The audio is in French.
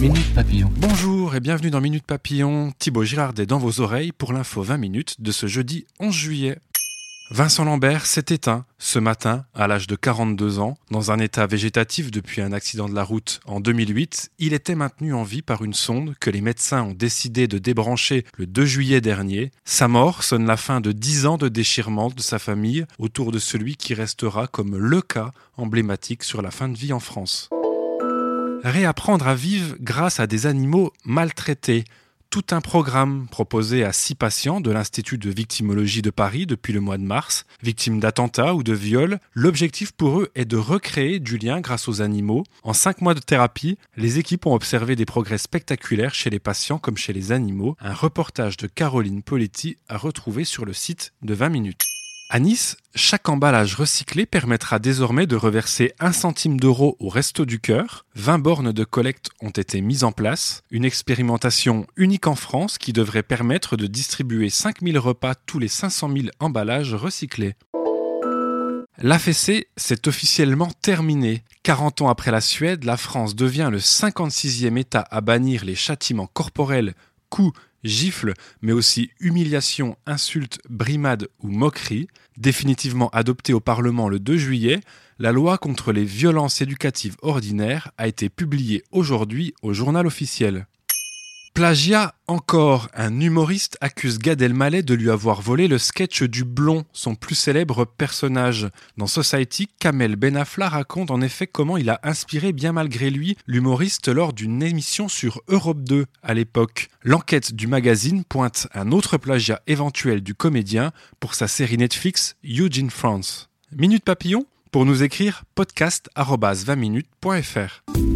Minute Papillon. Bonjour et bienvenue dans Minute Papillon. Thibaut Girardet dans vos oreilles pour l'info 20 minutes de ce jeudi 11 juillet. Vincent Lambert s'est éteint ce matin à l'âge de 42 ans. Dans un état végétatif depuis un accident de la route en 2008, il était maintenu en vie par une sonde que les médecins ont décidé de débrancher le 2 juillet dernier. Sa mort sonne la fin de 10 ans de déchirement de sa famille autour de celui qui restera comme le cas emblématique sur la fin de vie en France. Réapprendre à vivre grâce à des animaux maltraités tout un programme proposé à six patients de l'Institut de victimologie de Paris depuis le mois de mars, victimes d'attentats ou de viols. L'objectif pour eux est de recréer du lien grâce aux animaux. En cinq mois de thérapie, les équipes ont observé des progrès spectaculaires chez les patients comme chez les animaux. Un reportage de Caroline Poletti à retrouver sur le site de 20 minutes. À Nice, chaque emballage recyclé permettra désormais de reverser un centime d'euro au Resto du Cœur. 20 bornes de collecte ont été mises en place. Une expérimentation unique en France qui devrait permettre de distribuer 5000 repas tous les 500 000 emballages recyclés. L'AFC, c'est officiellement terminé. 40 ans après la Suède, la France devient le 56e État à bannir les châtiments corporels, coups, gifles, mais aussi humiliation, insultes, brimades ou moqueries. Définitivement adoptée au Parlement le 2 juillet, la loi contre les violences éducatives ordinaires a été publiée aujourd'hui au journal officiel. Plagiat encore, un humoriste accuse Gad Elmaleh de lui avoir volé le sketch du blond, son plus célèbre personnage. Dans Society, Kamel Benafla raconte en effet comment il a inspiré bien malgré lui l'humoriste lors d'une émission sur Europe 2 à l'époque. L'enquête du magazine pointe un autre plagiat éventuel du comédien pour sa série Netflix Eugene France. Minute Papillon pour nous écrire podcast@20minutes.fr.